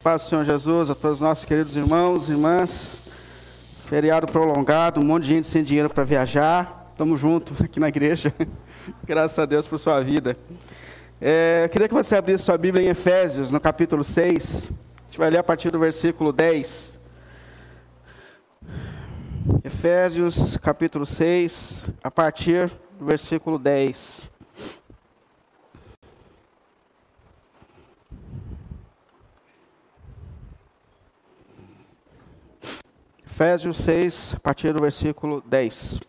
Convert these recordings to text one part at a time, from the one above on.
Paz do Senhor Jesus a todos os nossos queridos irmãos irmãs. Feriado prolongado, um monte de gente sem dinheiro para viajar. Estamos juntos aqui na igreja. Graças a Deus por sua vida. É, eu queria que você abrisse sua Bíblia em Efésios, no capítulo 6. A gente vai ler a partir do versículo 10. Efésios, capítulo 6, a partir do versículo 10. Efésios 6, a partir do versículo 10.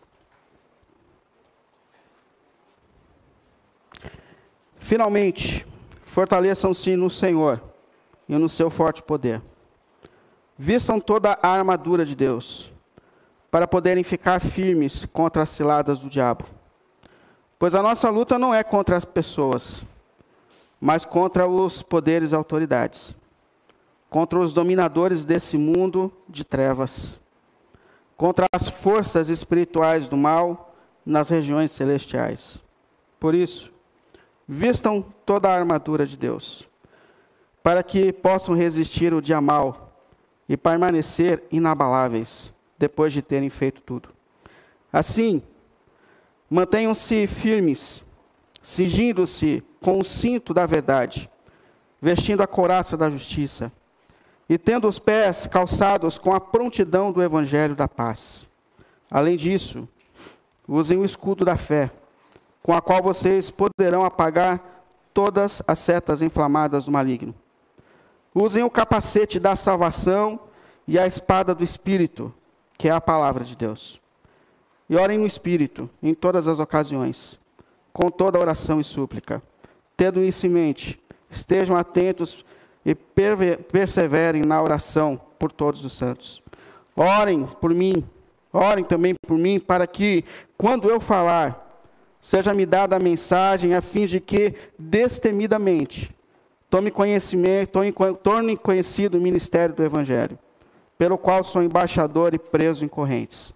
Finalmente, fortaleçam-se no Senhor e no seu forte poder. Vistam toda a armadura de Deus, para poderem ficar firmes contra as ciladas do diabo. Pois a nossa luta não é contra as pessoas, mas contra os poderes e autoridades contra os dominadores desse mundo de trevas, contra as forças espirituais do mal nas regiões celestiais. Por isso, vistam toda a armadura de Deus, para que possam resistir o dia mal e permanecer inabaláveis depois de terem feito tudo. Assim, mantenham-se firmes, cingindo-se com o cinto da verdade, vestindo a couraça da justiça e tendo os pés calçados com a prontidão do evangelho da paz. Além disso, usem o escudo da fé, com a qual vocês poderão apagar todas as setas inflamadas do maligno. Usem o capacete da salvação e a espada do espírito, que é a palavra de Deus. E orem no espírito em todas as ocasiões, com toda oração e súplica. Tendo isso em mente, estejam atentos e perseverem na oração por todos os santos. Orem por mim, orem também por mim, para que, quando eu falar, seja me dada a mensagem, a fim de que, destemidamente, tome conhecimento, torne conhecido o ministério do Evangelho, pelo qual sou embaixador e preso em correntes.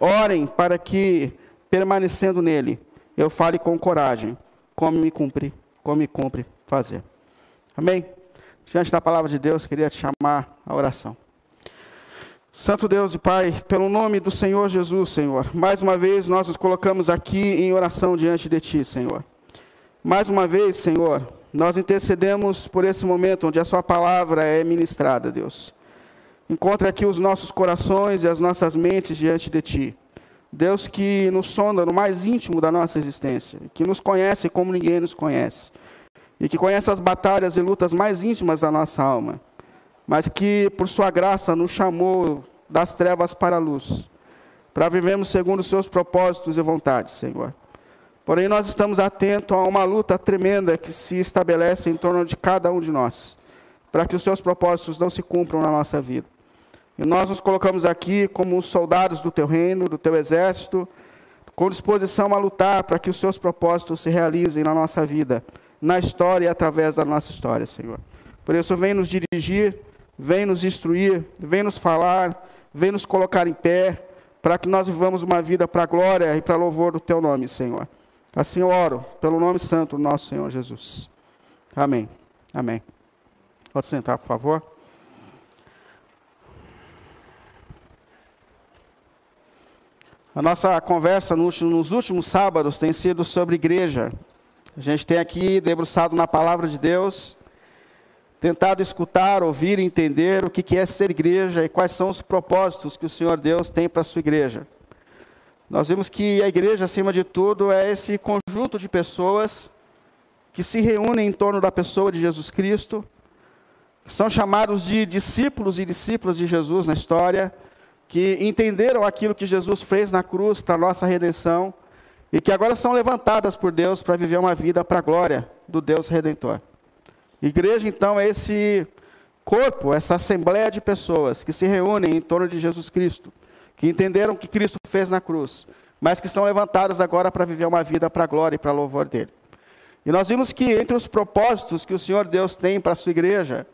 Orem para que, permanecendo nele, eu fale com coragem, como me cumpre, como me cumpre fazer. Amém? Diante da palavra de Deus, queria te chamar à oração. Santo Deus e Pai, pelo nome do Senhor Jesus, Senhor, mais uma vez nós nos colocamos aqui em oração diante de Ti, Senhor. Mais uma vez, Senhor, nós intercedemos por esse momento onde a Sua palavra é ministrada, Deus. Encontre aqui os nossos corações e as nossas mentes diante de Ti. Deus que nos sonda no mais íntimo da nossa existência, que nos conhece como ninguém nos conhece e que conhece as batalhas e lutas mais íntimas da nossa alma, mas que, por Sua graça, nos chamou das trevas para a luz, para vivermos segundo os Seus propósitos e vontades, Senhor. Porém, nós estamos atentos a uma luta tremenda que se estabelece em torno de cada um de nós, para que os Seus propósitos não se cumpram na nossa vida. E nós nos colocamos aqui como soldados do Teu reino, do Teu exército, com disposição a lutar para que os Seus propósitos se realizem na nossa vida na história e através da nossa história, Senhor. Por isso, vem nos dirigir, vem nos instruir, vem nos falar, vem nos colocar em pé, para que nós vivamos uma vida para a glória e para louvor do Teu nome, Senhor. Assim eu oro, pelo nome santo do nosso Senhor Jesus. Amém. Amém. Pode sentar, por favor. A nossa conversa nos últimos sábados tem sido sobre igreja, a gente tem aqui debruçado na palavra de Deus, tentado escutar, ouvir, entender o que é ser igreja e quais são os propósitos que o Senhor Deus tem para a sua igreja. Nós vimos que a igreja, acima de tudo, é esse conjunto de pessoas que se reúnem em torno da pessoa de Jesus Cristo, são chamados de discípulos e discípulas de Jesus na história, que entenderam aquilo que Jesus fez na cruz para a nossa redenção e que agora são levantadas por Deus para viver uma vida para a glória do Deus Redentor. Igreja, então, é esse corpo, essa assembleia de pessoas que se reúnem em torno de Jesus Cristo, que entenderam o que Cristo fez na cruz, mas que são levantadas agora para viver uma vida para a glória e para louvor dele. E nós vimos que entre os propósitos que o Senhor Deus tem para a sua igreja,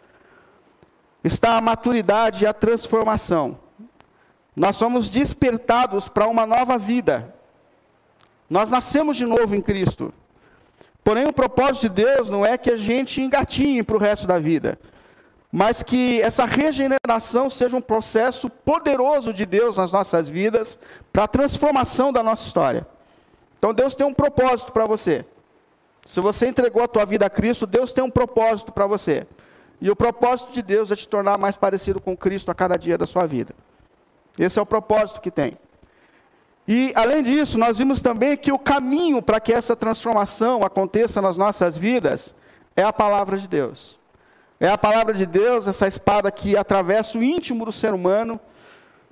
está a maturidade e a transformação. Nós somos despertados para uma nova vida. Nós nascemos de novo em Cristo. Porém, o propósito de Deus não é que a gente engatinhe para o resto da vida. mas que essa regeneração seja um processo poderoso de Deus nas nossas vidas para a transformação da nossa história. Então Deus tem um propósito para você. Se você entregou a tua vida a Cristo, Deus tem um propósito para você. E o propósito de Deus é te tornar mais parecido com Cristo a cada dia da sua vida. Esse é o propósito que tem. E, além disso, nós vimos também que o caminho para que essa transformação aconteça nas nossas vidas é a palavra de Deus. É a palavra de Deus, essa espada que atravessa o íntimo do ser humano,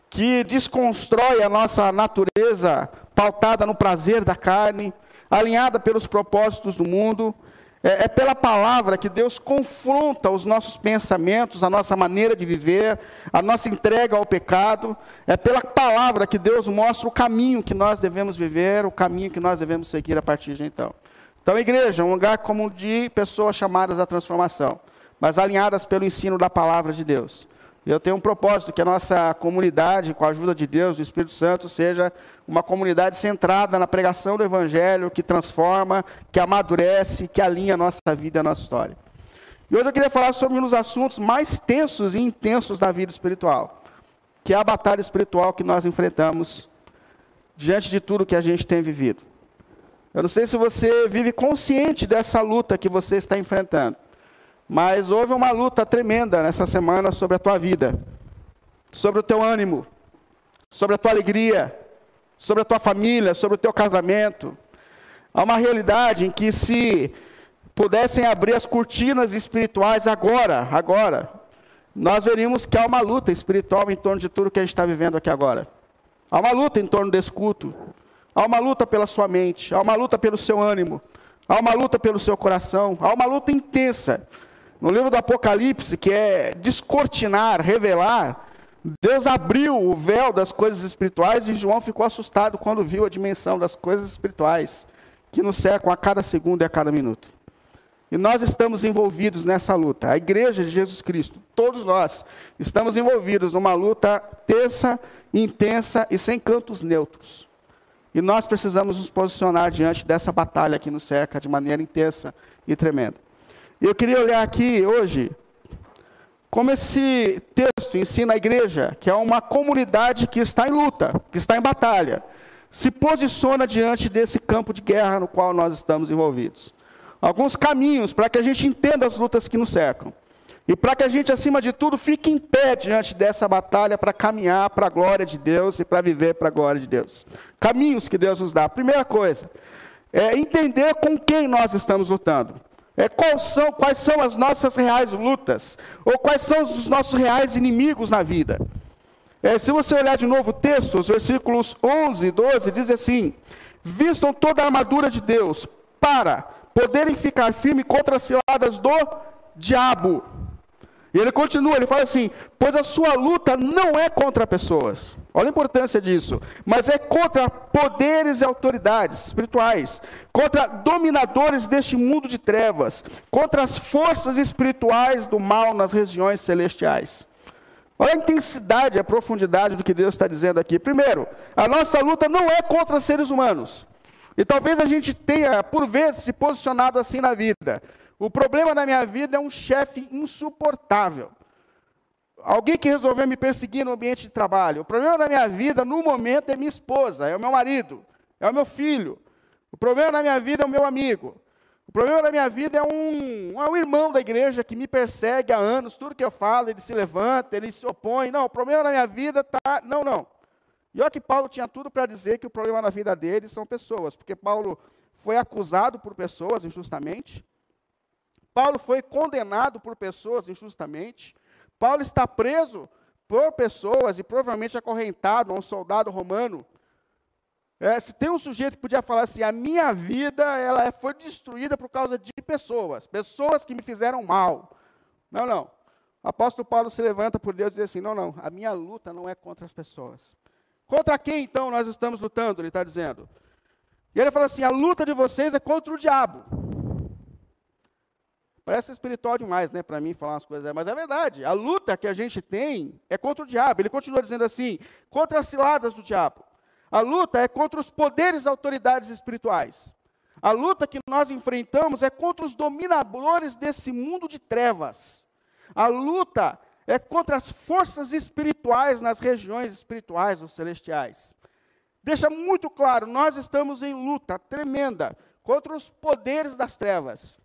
que desconstrói a nossa natureza pautada no prazer da carne, alinhada pelos propósitos do mundo é, é, pela palavra que Deus confronta os nossos pensamentos, a nossa maneira de viver, a nossa entrega ao pecado. É pela palavra que Deus mostra o caminho que nós devemos viver, o caminho que nós devemos seguir a partir de então. Então, a igreja é um lugar como de pessoas chamadas à transformação, mas alinhadas pelo ensino da palavra de Deus. Eu tenho um propósito que a nossa comunidade, com a ajuda de Deus, do Espírito Santo, seja uma comunidade centrada na pregação do Evangelho, que transforma, que amadurece, que alinha a nossa vida e a nossa história. E hoje eu queria falar sobre um dos assuntos mais tensos e intensos da vida espiritual, que é a batalha espiritual que nós enfrentamos diante de tudo que a gente tem vivido. Eu não sei se você vive consciente dessa luta que você está enfrentando. Mas houve uma luta tremenda nessa semana sobre a tua vida, sobre o teu ânimo, sobre a tua alegria, sobre a tua família, sobre o teu casamento. Há uma realidade em que se pudessem abrir as cortinas espirituais agora, agora, nós veríamos que há uma luta espiritual em torno de tudo que a gente está vivendo aqui agora. Há uma luta em torno desse culto. Há uma luta pela sua mente, há uma luta pelo seu ânimo, há uma luta pelo seu coração, há uma luta intensa no livro do Apocalipse, que é descortinar, revelar, Deus abriu o véu das coisas espirituais e João ficou assustado quando viu a dimensão das coisas espirituais que nos cercam a cada segundo e a cada minuto. E nós estamos envolvidos nessa luta. A igreja de Jesus Cristo, todos nós, estamos envolvidos numa luta terça, intensa e sem cantos neutros. E nós precisamos nos posicionar diante dessa batalha que nos cerca de maneira intensa e tremenda. Eu queria olhar aqui hoje como esse texto ensina a igreja, que é uma comunidade que está em luta, que está em batalha, se posiciona diante desse campo de guerra no qual nós estamos envolvidos. Alguns caminhos para que a gente entenda as lutas que nos cercam. E para que a gente, acima de tudo, fique em pé diante dessa batalha para caminhar para a glória de Deus e para viver para a glória de Deus. Caminhos que Deus nos dá. Primeira coisa, é entender com quem nós estamos lutando. É, quais, são, quais são as nossas reais lutas? Ou quais são os nossos reais inimigos na vida? É, se você olhar de novo o texto, os versículos 11 e 12, diz assim: Vistam toda a armadura de Deus para poderem ficar firmes contra as ciladas do diabo. E ele continua, ele fala assim: Pois a sua luta não é contra pessoas. Olha a importância disso. Mas é contra poderes e autoridades espirituais, contra dominadores deste mundo de trevas, contra as forças espirituais do mal nas regiões celestiais. Olha a intensidade, a profundidade do que Deus está dizendo aqui. Primeiro, a nossa luta não é contra seres humanos. E talvez a gente tenha, por vezes, se posicionado assim na vida. O problema da minha vida é um chefe insuportável. Alguém que resolveu me perseguir no ambiente de trabalho. O problema da minha vida, no momento, é minha esposa, é o meu marido, é o meu filho. O problema da minha vida é o meu amigo. O problema da minha vida é um, é um irmão da igreja que me persegue há anos. Tudo que eu falo, ele se levanta, ele se opõe. Não, o problema da minha vida está. Não, não. E olha que Paulo tinha tudo para dizer que o problema na vida dele são pessoas, porque Paulo foi acusado por pessoas injustamente. Paulo foi condenado por pessoas injustamente. Paulo está preso por pessoas e provavelmente acorrentado a um soldado romano. É, se tem um sujeito que podia falar assim, a minha vida ela é, foi destruída por causa de pessoas, pessoas que me fizeram mal. Não, não. O apóstolo Paulo se levanta por Deus e diz assim: não, não, a minha luta não é contra as pessoas. Contra quem então nós estamos lutando? Ele está dizendo. E ele fala assim: a luta de vocês é contra o diabo. Parece espiritual demais, né, para mim falar umas coisas, mas é verdade. A luta que a gente tem é contra o diabo. Ele continua dizendo assim: contra as ciladas do diabo. A luta é contra os poderes e autoridades espirituais. A luta que nós enfrentamos é contra os dominadores desse mundo de trevas. A luta é contra as forças espirituais nas regiões espirituais, os celestiais. Deixa muito claro, nós estamos em luta tremenda contra os poderes das trevas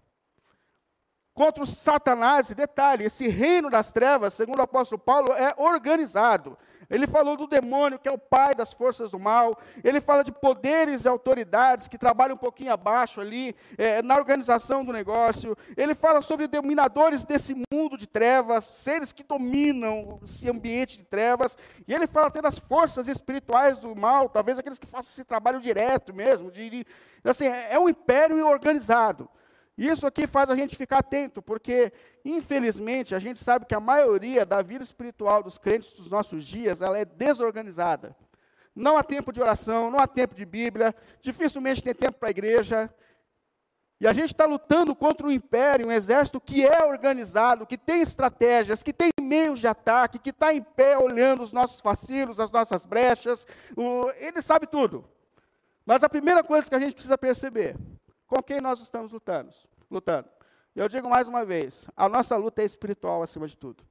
contra o Satanás. E detalhe, esse reino das trevas, segundo o apóstolo Paulo, é organizado. Ele falou do demônio, que é o pai das forças do mal. Ele fala de poderes e autoridades que trabalham um pouquinho abaixo ali, é, na organização do negócio. Ele fala sobre dominadores desse mundo de trevas, seres que dominam esse ambiente de trevas. E ele fala até das forças espirituais do mal, talvez aqueles que façam esse trabalho direto mesmo. De, de assim, é, é um império organizado. Isso aqui faz a gente ficar atento, porque, infelizmente, a gente sabe que a maioria da vida espiritual dos crentes dos nossos dias, ela é desorganizada. Não há tempo de oração, não há tempo de Bíblia, dificilmente tem tempo para a igreja. E a gente está lutando contra um império, um exército que é organizado, que tem estratégias, que tem meios de ataque, que está em pé olhando os nossos vacilos, as nossas brechas. O, ele sabe tudo. Mas a primeira coisa que a gente precisa perceber com quem nós estamos lutando? lutando? Eu digo mais uma vez, a nossa luta é espiritual acima de tudo.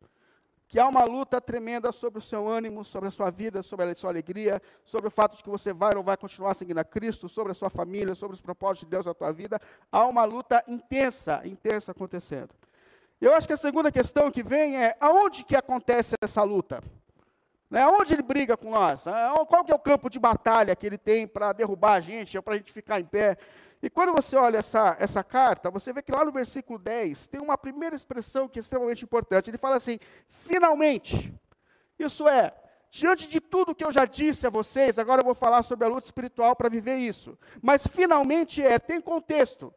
Que há uma luta tremenda sobre o seu ânimo, sobre a sua vida, sobre a sua alegria, sobre o fato de que você vai ou vai continuar seguindo a Cristo, sobre a sua família, sobre os propósitos de Deus na tua vida. Há uma luta intensa, intensa acontecendo. Eu acho que a segunda questão que vem é, aonde que acontece essa luta? Né? Onde ele briga com nós? Qual que é o campo de batalha que ele tem para derrubar a gente, ou para a gente ficar em pé? E quando você olha essa, essa carta, você vê que lá no versículo 10 tem uma primeira expressão que é extremamente importante. Ele fala assim: finalmente. Isso é, diante de tudo que eu já disse a vocês, agora eu vou falar sobre a luta espiritual para viver isso. Mas finalmente é, tem contexto.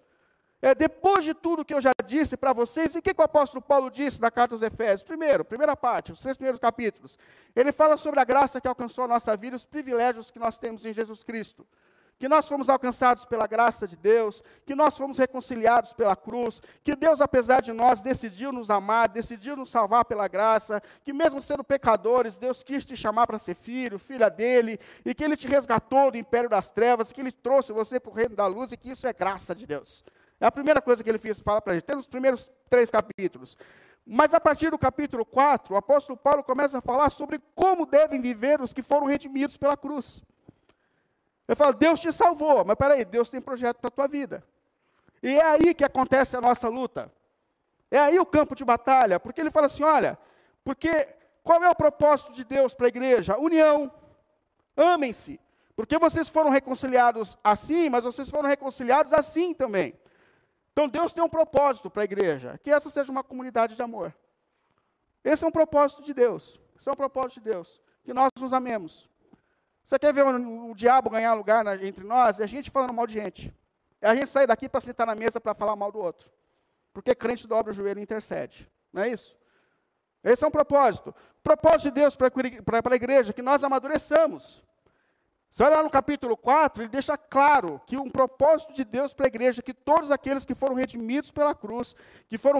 É, depois de tudo que eu já disse para vocês, e o que, que, o apóstolo Paulo disse na carta aos Efésios? Primeiro, primeira parte, os três primeiros capítulos. Ele fala sobre a graça que alcançou a nossa vida, os privilégios que nós temos em Jesus Cristo que nós fomos alcançados pela graça de Deus, que nós fomos reconciliados pela cruz, que Deus, apesar de nós, decidiu nos amar, decidiu nos salvar pela graça, que mesmo sendo pecadores, Deus quis te chamar para ser filho, filha dele, e que Ele te resgatou do império das trevas, que Ele trouxe você para o reino da luz e que isso é graça de Deus. É a primeira coisa que ele fez, fala para a gente. Tem os primeiros três capítulos. Mas a partir do capítulo 4, o apóstolo Paulo começa a falar sobre como devem viver os que foram redimidos pela cruz. Eu falo, Deus te salvou, mas peraí, Deus tem projeto para a tua vida. E é aí que acontece a nossa luta. É aí o campo de batalha, porque ele fala assim: olha, porque qual é o propósito de Deus para a igreja? União. Amem-se. Porque vocês foram reconciliados assim, mas vocês foram reconciliados assim também. Então Deus tem um propósito para a igreja, que essa seja uma comunidade de amor. Esse é um propósito de Deus. Esse é um propósito de Deus. Que nós nos amemos. Você quer ver o, o diabo ganhar lugar na, entre nós? É a gente falando mal de gente. É a gente sair daqui para sentar na mesa para falar mal do outro. Porque crente dobra o joelho e intercede. Não é isso? Esse é um propósito. Propósito de Deus para a igreja que nós amadureçamos. Você olha lá no capítulo 4, ele deixa claro que um propósito de Deus para a igreja que todos aqueles que foram redimidos pela cruz, que foram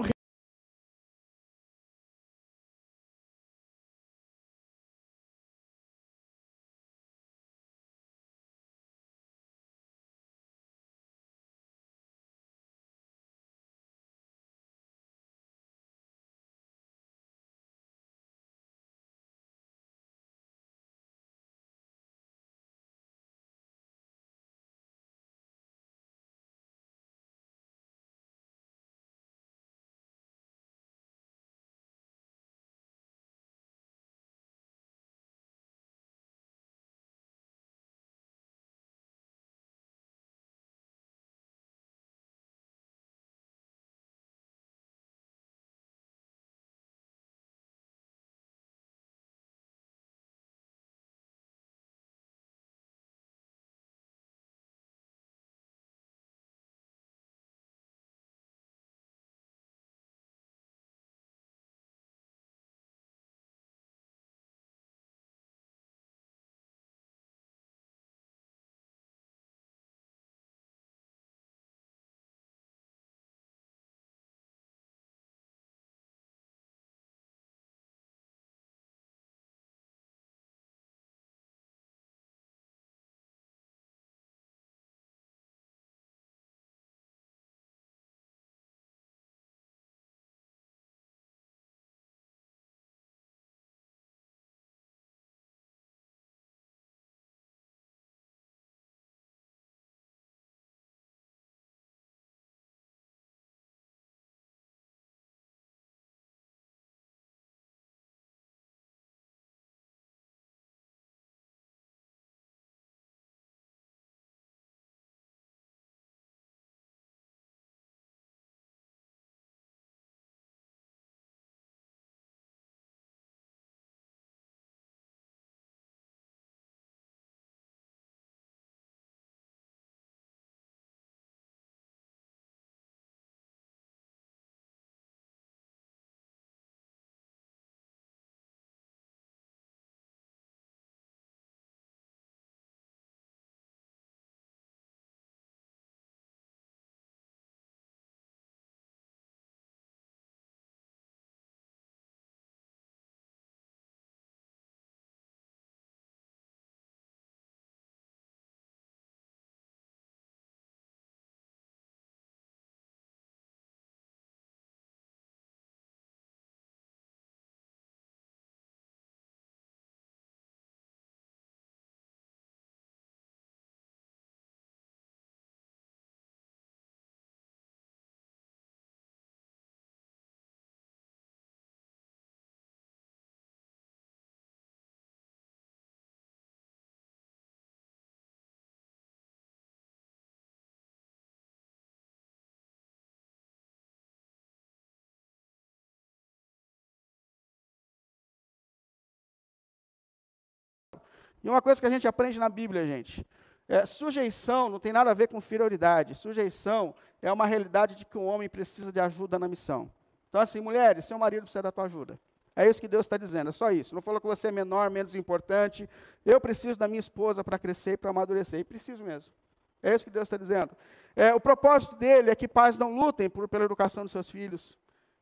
E uma coisa que a gente aprende na Bíblia, gente, é, sujeição não tem nada a ver com inferioridade. Sujeição é uma realidade de que um homem precisa de ajuda na missão. Então, assim, mulheres, seu marido precisa da tua ajuda. É isso que Deus está dizendo, é só isso. Não falou que você é menor, menos importante. Eu preciso da minha esposa para crescer e para amadurecer. E preciso mesmo. É isso que Deus está dizendo. É, o propósito dele é que pais não lutem por, pela educação dos seus filhos.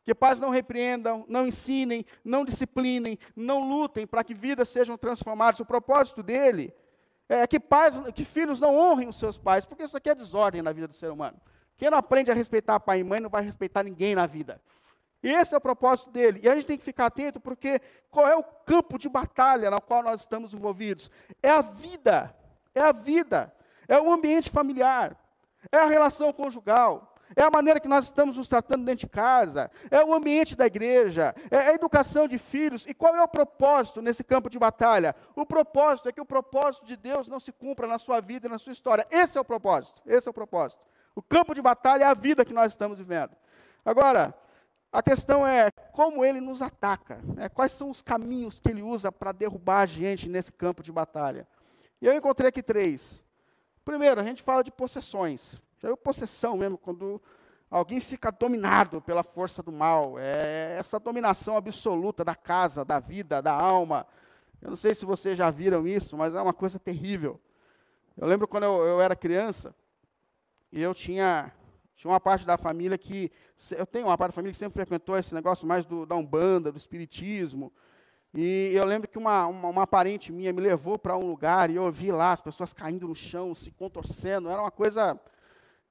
Que pais não repreendam, não ensinem, não disciplinem, não lutem para que vidas sejam transformadas. O propósito dele é que pais, que filhos não honrem os seus pais, porque isso aqui é desordem na vida do ser humano. Quem não aprende a respeitar pai e mãe não vai respeitar ninguém na vida. Esse é o propósito dele. E a gente tem que ficar atento, porque qual é o campo de batalha no qual nós estamos envolvidos? É a vida. É a vida. É o ambiente familiar. É a relação conjugal. É a maneira que nós estamos nos tratando dentro de casa. É o ambiente da igreja. É a educação de filhos. E qual é o propósito nesse campo de batalha? O propósito é que o propósito de Deus não se cumpra na sua vida e na sua história. Esse é o propósito. Esse é o propósito. O campo de batalha é a vida que nós estamos vivendo. Agora, a questão é como ele nos ataca, né? quais são os caminhos que ele usa para derrubar a gente nesse campo de batalha. E eu encontrei aqui três. Primeiro, a gente fala de possessões. Já viu possessão mesmo, quando alguém fica dominado pela força do mal. É essa dominação absoluta da casa, da vida, da alma. Eu não sei se vocês já viram isso, mas é uma coisa terrível. Eu lembro quando eu, eu era criança, e eu tinha tinha uma parte da família que. Eu tenho uma parte da família que sempre frequentou esse negócio mais do, da Umbanda, do Espiritismo. E eu lembro que uma, uma, uma parente minha me levou para um lugar e eu vi lá as pessoas caindo no chão, se contorcendo. Era uma coisa.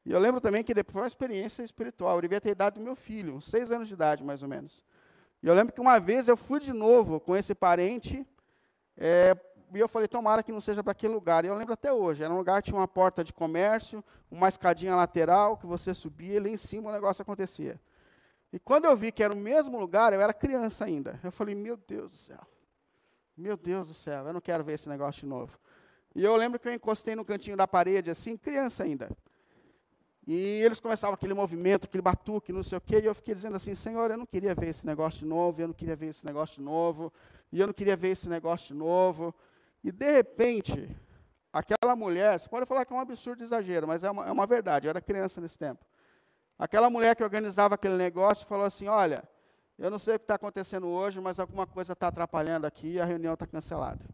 E eu lembro também que depois foi uma experiência espiritual. Eu devia ter a idade do meu filho, uns seis anos de idade, mais ou menos. E eu lembro que uma vez eu fui de novo com esse parente é, e eu falei, tomara que não seja para aquele lugar. E eu lembro até hoje, era um lugar que tinha uma porta de comércio, uma escadinha lateral, que você subia e ali em cima o negócio acontecia. E quando eu vi que era o mesmo lugar, eu era criança ainda. Eu falei, meu Deus do céu. Meu Deus do céu, eu não quero ver esse negócio de novo. E eu lembro que eu encostei no cantinho da parede, assim, criança ainda. E eles começavam aquele movimento, aquele batuque, não sei o quê, e eu fiquei dizendo assim, Senhor, eu não queria ver esse negócio de novo, eu não queria ver esse negócio de novo, e eu não queria ver esse negócio de novo. E de repente, aquela mulher, você pode falar que é um absurdo exagero, mas é uma, é uma verdade, eu era criança nesse tempo. Aquela mulher que organizava aquele negócio falou assim: Olha, eu não sei o que está acontecendo hoje, mas alguma coisa está atrapalhando aqui e a reunião está cancelada.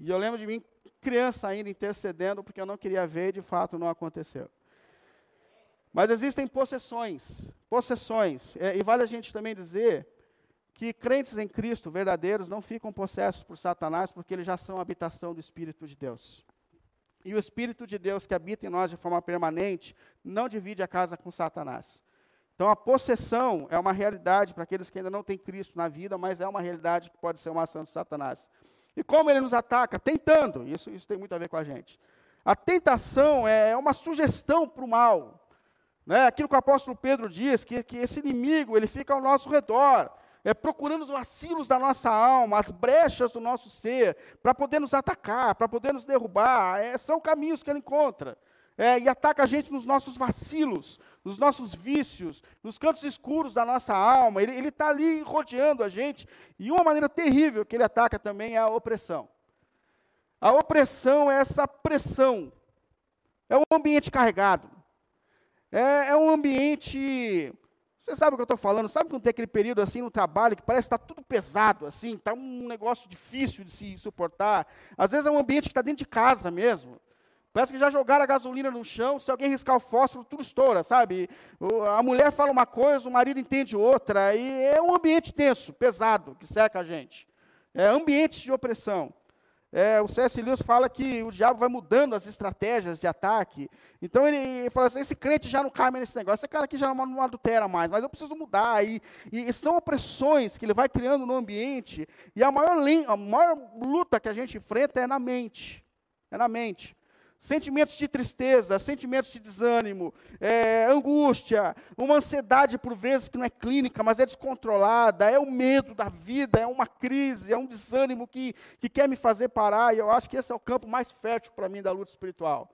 E eu lembro de mim, criança ainda, intercedendo, porque eu não queria ver e de fato não aconteceu. Mas existem possessões, possessões, é, e vale a gente também dizer que crentes em Cristo, verdadeiros, não ficam possessos por Satanás, porque eles já são habitação do Espírito de Deus. E o Espírito de Deus que habita em nós de forma permanente não divide a casa com Satanás. Então a possessão é uma realidade para aqueles que ainda não têm Cristo na vida, mas é uma realidade que pode ser uma ação de Satanás. E como ele nos ataca? Tentando. Isso, isso tem muito a ver com a gente. A tentação é, é uma sugestão para o mal. Né? Aquilo que o apóstolo Pedro diz, que, que esse inimigo ele fica ao nosso redor é, procurando os vacilos da nossa alma, as brechas do nosso ser, para poder nos atacar, para poder nos derrubar. É, são caminhos que ele encontra. É, e ataca a gente nos nossos vacilos, nos nossos vícios, nos cantos escuros da nossa alma. Ele está ali rodeando a gente. E uma maneira terrível que ele ataca também é a opressão. A opressão é essa pressão. É um ambiente carregado. É, é um ambiente você sabe o que eu estou falando? Sabe quando tem aquele período assim no trabalho que parece que está tudo pesado, assim, está um negócio difícil de se suportar? Às vezes é um ambiente que está dentro de casa mesmo. Parece que já jogaram a gasolina no chão, se alguém riscar o fósforo, tudo estoura, sabe? A mulher fala uma coisa, o marido entende outra, e é um ambiente tenso, pesado, que cerca a gente. É ambiente de opressão. É, o C.S. Lewis fala que o diabo vai mudando as estratégias de ataque. Então ele, fala assim: esse crente já não cabe nesse negócio, esse cara aqui já não, não adultera mais, mas eu preciso mudar. E, e, são opressões que ele vai criando no ambiente. E a maior, a maior luta que a gente enfrenta é na mente. É na mente sentimentos de tristeza, sentimentos de desânimo, é, angústia, uma ansiedade por vezes que não é clínica, mas é descontrolada, é o medo da vida, é uma crise, é um desânimo que, que quer me fazer parar, e eu acho que esse é o campo mais fértil para mim da luta espiritual.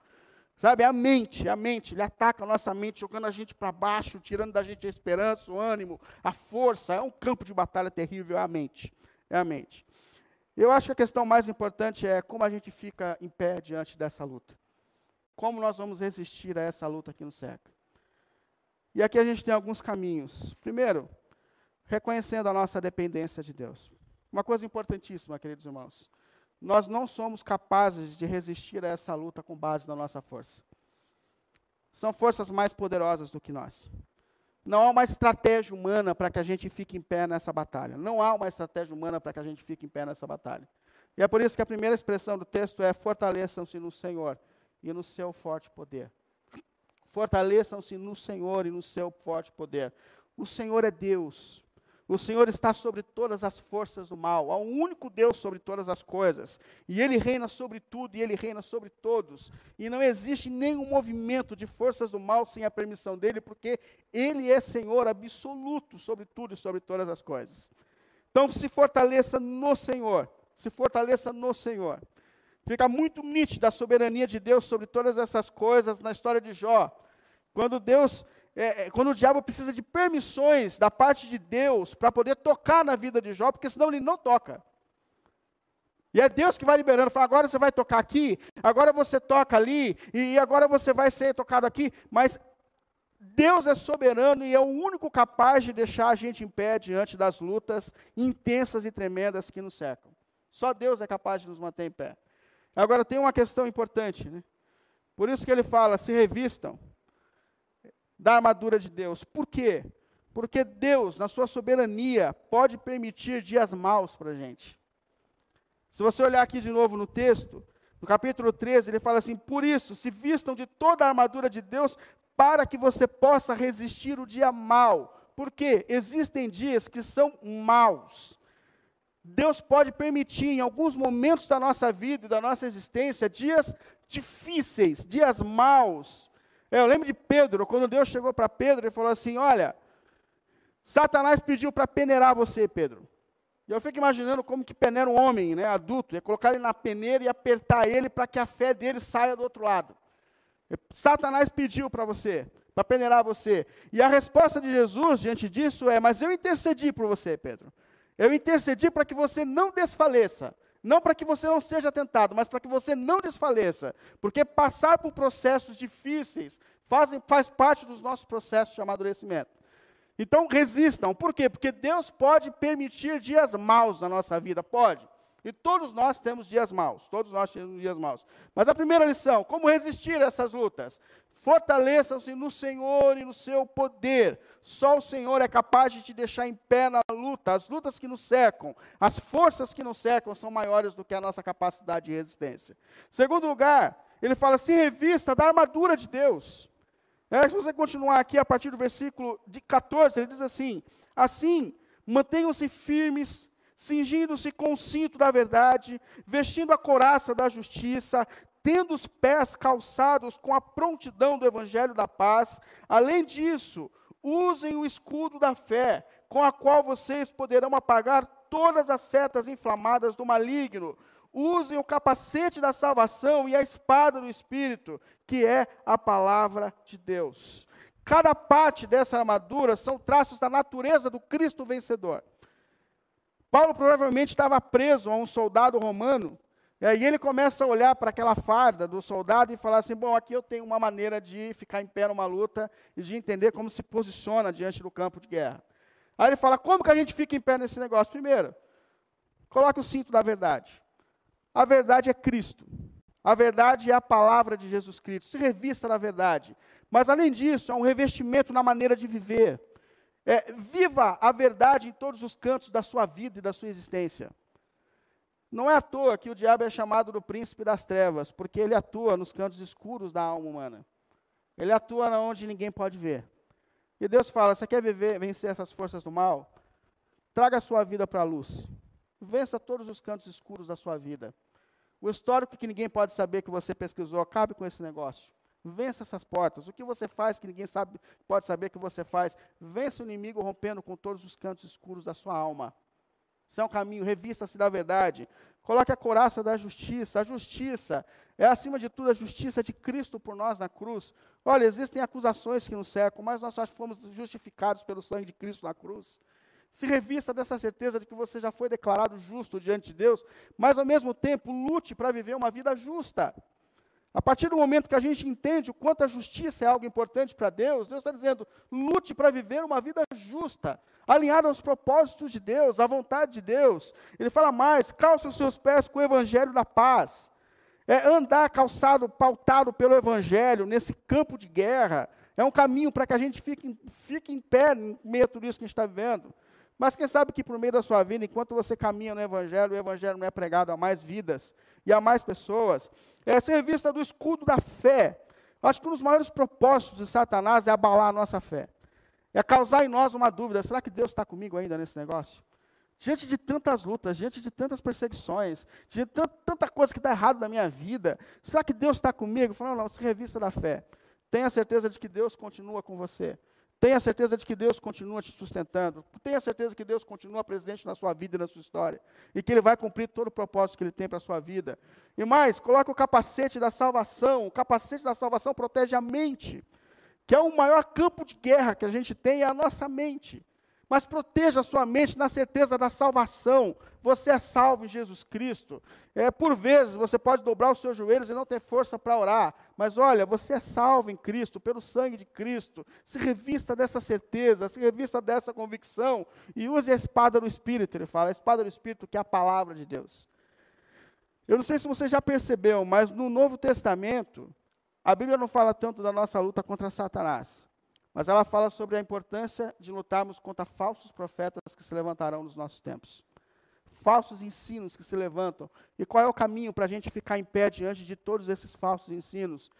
Sabe, é a mente, a mente, ele ataca a nossa mente, jogando a gente para baixo, tirando da gente a esperança, o ânimo, a força, é um campo de batalha terrível, é a mente, é a mente. Eu acho que a questão mais importante é como a gente fica em pé diante dessa luta. Como nós vamos resistir a essa luta que nos cerca. E aqui a gente tem alguns caminhos. Primeiro, reconhecendo a nossa dependência de Deus. Uma coisa importantíssima, queridos irmãos. Nós não somos capazes de resistir a essa luta com base na nossa força. São forças mais poderosas do que nós. Não há uma estratégia humana para que a gente fique em pé nessa batalha. Não há uma estratégia humana para que a gente fique em pé nessa batalha. E é por isso que a primeira expressão do texto é: fortaleçam-se no Senhor e no seu forte poder. Fortaleçam-se no Senhor e no seu forte poder. O Senhor é Deus. O Senhor está sobre todas as forças do mal. Há um único Deus sobre todas as coisas. E Ele reina sobre tudo e Ele reina sobre todos. E não existe nenhum movimento de forças do mal sem a permissão dEle, porque Ele é Senhor absoluto sobre tudo e sobre todas as coisas. Então se fortaleça no Senhor. Se fortaleça no Senhor. Fica muito nítida a soberania de Deus sobre todas essas coisas na história de Jó. Quando Deus é, é, quando o diabo precisa de permissões da parte de Deus para poder tocar na vida de Jó, porque senão ele não toca. E é Deus que vai liberando, fala, agora você vai tocar aqui, agora você toca ali, e agora você vai ser tocado aqui, mas Deus é soberano e é o único capaz de deixar a gente em pé diante das lutas intensas e tremendas que nos cercam. Só Deus é capaz de nos manter em pé. Agora tem uma questão importante, né? Por isso que ele fala: se revistam da armadura de Deus. Por quê? Porque Deus, na sua soberania, pode permitir dias maus para a gente. Se você olhar aqui de novo no texto, no capítulo 13, ele fala assim: Por isso, se vistam de toda a armadura de Deus, para que você possa resistir o dia mau. Porque existem dias que são maus. Deus pode permitir, em alguns momentos da nossa vida e da nossa existência, dias difíceis, dias maus, é, eu lembro de Pedro, quando Deus chegou para Pedro e falou assim: Olha, Satanás pediu para peneirar você, Pedro. E eu fico imaginando como que peneira um homem, né, adulto, ia colocar ele na peneira e apertar ele para que a fé dele saia do outro lado. Satanás pediu para você, para peneirar você. E a resposta de Jesus diante disso é: Mas eu intercedi por você, Pedro. Eu intercedi para que você não desfaleça. Não para que você não seja tentado, mas para que você não desfaleça. Porque passar por processos difíceis fazem, faz parte dos nossos processos de amadurecimento. Então resistam. Por quê? Porque Deus pode permitir dias maus na nossa vida. Pode. E todos nós temos dias maus, todos nós temos dias maus. Mas a primeira lição, como resistir a essas lutas? Fortaleçam-se no Senhor e no seu poder. Só o Senhor é capaz de te deixar em pé na luta. As lutas que nos cercam, as forças que nos cercam são maiores do que a nossa capacidade de resistência. Segundo lugar, ele fala: se revista da armadura de Deus. É, se você continuar aqui a partir do versículo de 14, ele diz assim: assim, mantenham-se firmes cingindo-se com o cinto da verdade, vestindo a coraça da justiça, tendo os pés calçados com a prontidão do evangelho da paz. Além disso, usem o escudo da fé, com a qual vocês poderão apagar todas as setas inflamadas do maligno. Usem o capacete da salvação e a espada do Espírito, que é a palavra de Deus. Cada parte dessa armadura são traços da natureza do Cristo vencedor. Paulo provavelmente estava preso a um soldado romano, e ele começa a olhar para aquela farda do soldado e falar assim: bom, aqui eu tenho uma maneira de ficar em pé numa luta e de entender como se posiciona diante do campo de guerra. Aí ele fala: como que a gente fica em pé nesse negócio? Primeiro, coloque o cinto da verdade. A verdade é Cristo. A verdade é a palavra de Jesus Cristo. Se revista na verdade. Mas, além disso, é um revestimento na maneira de viver. É, viva a verdade em todos os cantos da sua vida e da sua existência. Não é à toa que o diabo é chamado do príncipe das trevas, porque ele atua nos cantos escuros da alma humana. Ele atua onde ninguém pode ver. E Deus fala: você quer viver, vencer essas forças do mal? Traga a sua vida para a luz. Vença todos os cantos escuros da sua vida. O histórico que ninguém pode saber que você pesquisou, acabe com esse negócio. Vença essas portas. O que você faz que ninguém sabe, pode saber que você faz. Vença o inimigo rompendo com todos os cantos escuros da sua alma. Isso é um caminho, revista-se da verdade. Coloque a coraça da justiça. A justiça é, acima de tudo, a justiça de Cristo por nós na cruz. Olha, existem acusações que nos cercam, mas nós só fomos justificados pelo sangue de Cristo na cruz. se revista dessa certeza de que você já foi declarado justo diante de Deus, mas ao mesmo tempo lute para viver uma vida justa. A partir do momento que a gente entende o quanto a justiça é algo importante para Deus, Deus está dizendo: lute para viver uma vida justa, alinhada aos propósitos de Deus, à vontade de Deus. Ele fala mais: calce os seus pés com o evangelho da paz. É andar calçado, pautado pelo evangelho, nesse campo de guerra, é um caminho para que a gente fique, fique em pé em meio a tudo isso que a gente está vivendo. Mas quem sabe que por meio da sua vida, enquanto você caminha no Evangelho, o Evangelho não é pregado a mais vidas e a mais pessoas, é ser vista do escudo da fé. Acho que um dos maiores propósitos de Satanás é abalar a nossa fé. É causar em nós uma dúvida: será que Deus está comigo ainda nesse negócio? Diante de tantas lutas, diante de tantas perseguições, diante de tanta coisa que está errado na minha vida, será que Deus está comigo? Falando, não, se revista da fé. Tenha certeza de que Deus continua com você. Tenha certeza de que Deus continua te sustentando. Tenha certeza que Deus continua presente na sua vida e na sua história. E que Ele vai cumprir todo o propósito que Ele tem para a sua vida. E mais, coloque o capacete da salvação. O capacete da salvação protege a mente. Que é o maior campo de guerra que a gente tem, é a nossa mente mas proteja a sua mente na certeza da salvação. Você é salvo em Jesus Cristo. É, por vezes você pode dobrar os seus joelhos e não ter força para orar, mas olha, você é salvo em Cristo, pelo sangue de Cristo. Se revista dessa certeza, se revista dessa convicção e use a espada do Espírito. Ele fala, a espada do Espírito, que é a palavra de Deus. Eu não sei se você já percebeu, mas no Novo Testamento, a Bíblia não fala tanto da nossa luta contra Satanás. Mas ela fala sobre a importância de lutarmos contra falsos profetas que se levantarão nos nossos tempos. Falsos ensinos que se levantam. E qual é o caminho para a gente ficar em pé diante de todos esses falsos ensinos?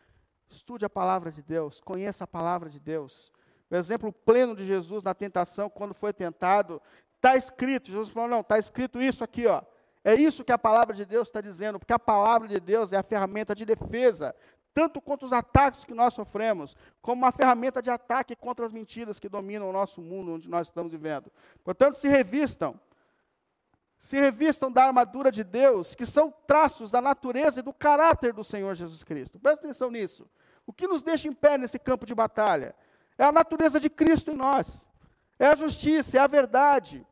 Estude a palavra de Deus, conheça a palavra de Deus. O exemplo pleno de Jesus na tentação, quando foi tentado, está escrito. Jesus falou: não, está escrito isso aqui, ó. É isso que a palavra de Deus está dizendo, porque a palavra de Deus é a ferramenta de defesa tanto contra os ataques que nós sofremos, como uma ferramenta de ataque contra as mentiras que dominam o nosso mundo onde nós estamos vivendo. Portanto, se revistam, se revistam da armadura de Deus, que são traços da natureza e do caráter do Senhor Jesus Cristo. Presta atenção nisso. O que nos deixa em pé nesse campo de batalha é a natureza de Cristo em nós, é a justiça, é a verdade.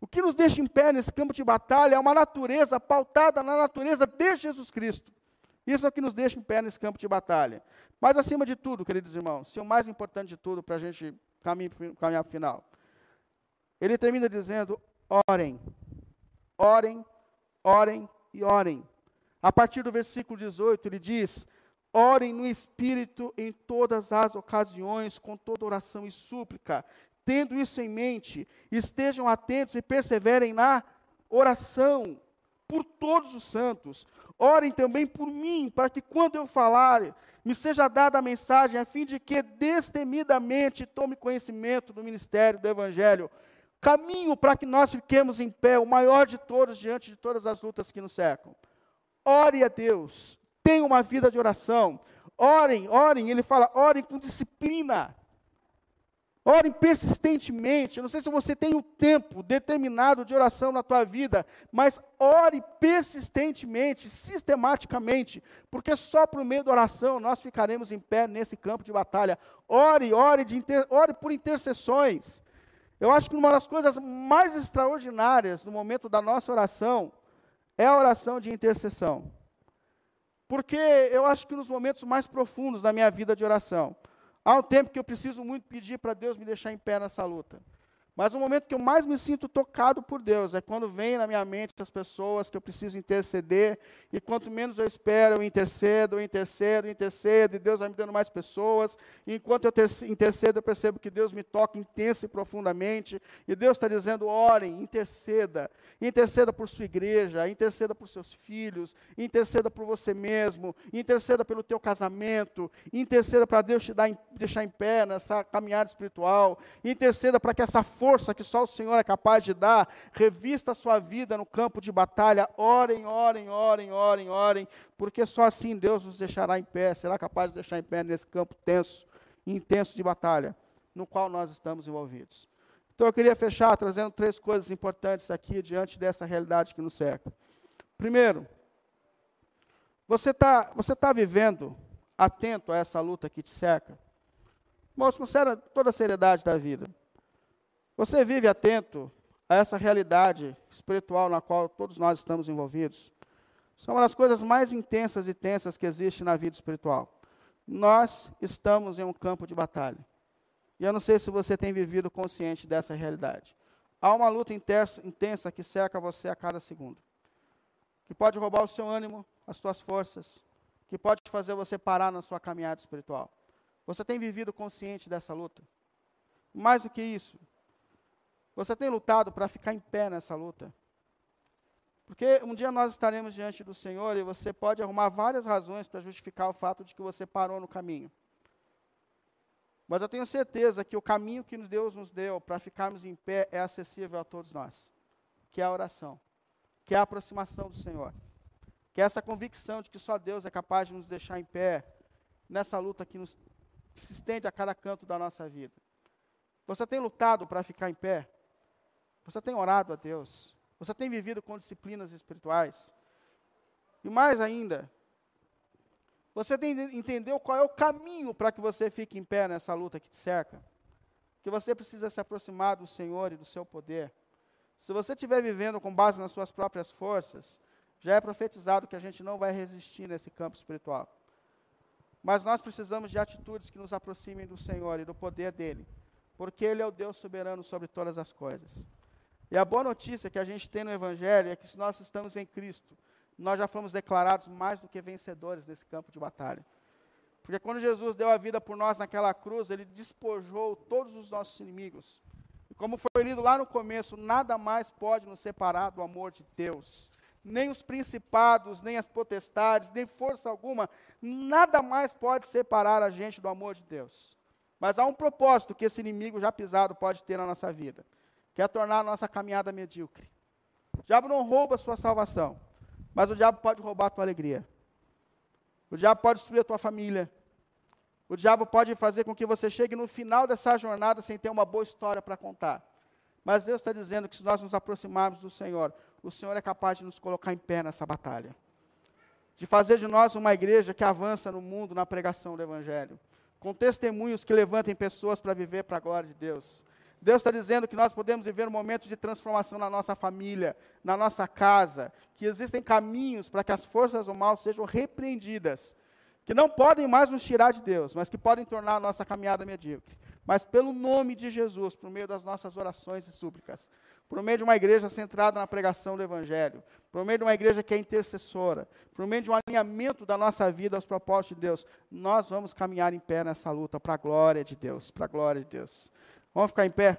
O que nos deixa em pé nesse campo de batalha é uma natureza pautada na natureza de Jesus Cristo. Isso é o que nos deixa em pé nesse campo de batalha. Mas, acima de tudo, queridos irmãos, se o mais importante de tudo para a gente caminhar, para o final, ele termina dizendo: orem, orem, orem e orem. A partir do versículo 18, ele diz: orem no Espírito em todas as ocasiões, com toda oração e súplica. Tendo isso em mente, estejam atentos e perseverem na oração por todos os santos. Orem também por mim, para que quando eu falar, me seja dada a mensagem, a fim de que destemidamente tome conhecimento do ministério do Evangelho. Caminho para que nós fiquemos em pé, o maior de todos, diante de todas as lutas que nos cercam. Ore a Deus, tenha uma vida de oração. Orem, orem, ele fala, orem com disciplina. Orem persistentemente. Eu não sei se você tem o tempo determinado de oração na tua vida, mas ore persistentemente, sistematicamente, porque só por meio da oração nós ficaremos em pé nesse campo de batalha. Ore, ore, de inter... ore por intercessões. Eu acho que uma das coisas mais extraordinárias no momento da nossa oração é a oração de intercessão. Porque eu acho que nos momentos mais profundos da minha vida de oração, Há um tempo que eu preciso muito pedir para Deus me deixar em pé nessa luta. Mas o momento que eu mais me sinto tocado por Deus é quando vem na minha mente as pessoas que eu preciso interceder, e quanto menos eu espero, eu intercedo, eu intercedo, eu intercedo, e Deus vai me dando mais pessoas. E enquanto eu intercedo, eu percebo que Deus me toca intensa e profundamente, e Deus está dizendo: orem, interceda, interceda por sua igreja, interceda por seus filhos, interceda por você mesmo, interceda pelo teu casamento, interceda para Deus te dar, deixar em pé nessa caminhada espiritual, interceda para que essa força que só o Senhor é capaz de dar, revista a sua vida no campo de batalha, orem, orem, orem, orem, orem, porque só assim Deus nos deixará em pé, será capaz de deixar em pé nesse campo tenso intenso de batalha, no qual nós estamos envolvidos. Então eu queria fechar trazendo três coisas importantes aqui diante dessa realidade que nos cerca. Primeiro, você está você tá vivendo atento a essa luta que te cerca? Com toda a seriedade da vida. Você vive atento a essa realidade espiritual na qual todos nós estamos envolvidos, são uma das coisas mais intensas e tensas que existe na vida espiritual. Nós estamos em um campo de batalha. E eu não sei se você tem vivido consciente dessa realidade. Há uma luta intensa que cerca você a cada segundo, que pode roubar o seu ânimo, as suas forças, que pode fazer você parar na sua caminhada espiritual. Você tem vivido consciente dessa luta? Mais do que isso, você tem lutado para ficar em pé nessa luta? Porque um dia nós estaremos diante do Senhor e você pode arrumar várias razões para justificar o fato de que você parou no caminho. Mas eu tenho certeza que o caminho que Deus nos deu para ficarmos em pé é acessível a todos nós, que é a oração, que é a aproximação do Senhor, que é essa convicção de que só Deus é capaz de nos deixar em pé nessa luta que, nos, que se estende a cada canto da nossa vida. Você tem lutado para ficar em pé? Você tem orado a Deus? Você tem vivido com disciplinas espirituais? E mais ainda, você tem, entendeu qual é o caminho para que você fique em pé nessa luta que te cerca? Que você precisa se aproximar do Senhor e do seu poder. Se você estiver vivendo com base nas suas próprias forças, já é profetizado que a gente não vai resistir nesse campo espiritual. Mas nós precisamos de atitudes que nos aproximem do Senhor e do poder dele, porque ele é o Deus soberano sobre todas as coisas. E a boa notícia que a gente tem no Evangelho é que se nós estamos em Cristo, nós já fomos declarados mais do que vencedores nesse campo de batalha. Porque quando Jesus deu a vida por nós naquela cruz, ele despojou todos os nossos inimigos. E como foi lido lá no começo, nada mais pode nos separar do amor de Deus. Nem os principados, nem as potestades, nem força alguma, nada mais pode separar a gente do amor de Deus. Mas há um propósito que esse inimigo já pisado pode ter na nossa vida, que é tornar a nossa caminhada medíocre. O diabo não rouba a sua salvação. Mas o diabo pode roubar a tua alegria. O diabo pode destruir a tua família. O diabo pode fazer com que você chegue no final dessa jornada sem ter uma boa história para contar. Mas Deus está dizendo que se nós nos aproximarmos do Senhor, o Senhor é capaz de nos colocar em pé nessa batalha. De fazer de nós uma igreja que avança no mundo na pregação do Evangelho. Com testemunhos que levantem pessoas para viver para a glória de Deus. Deus está dizendo que nós podemos viver um momento de transformação na nossa família, na nossa casa, que existem caminhos para que as forças do mal sejam repreendidas, que não podem mais nos tirar de Deus, mas que podem tornar a nossa caminhada medíocre. Mas pelo nome de Jesus, por meio das nossas orações e súplicas, por meio de uma igreja centrada na pregação do Evangelho, por meio de uma igreja que é intercessora, por meio de um alinhamento da nossa vida aos propósitos de Deus, nós vamos caminhar em pé nessa luta para a glória de Deus, para a glória de Deus. Vamos ficar em pé?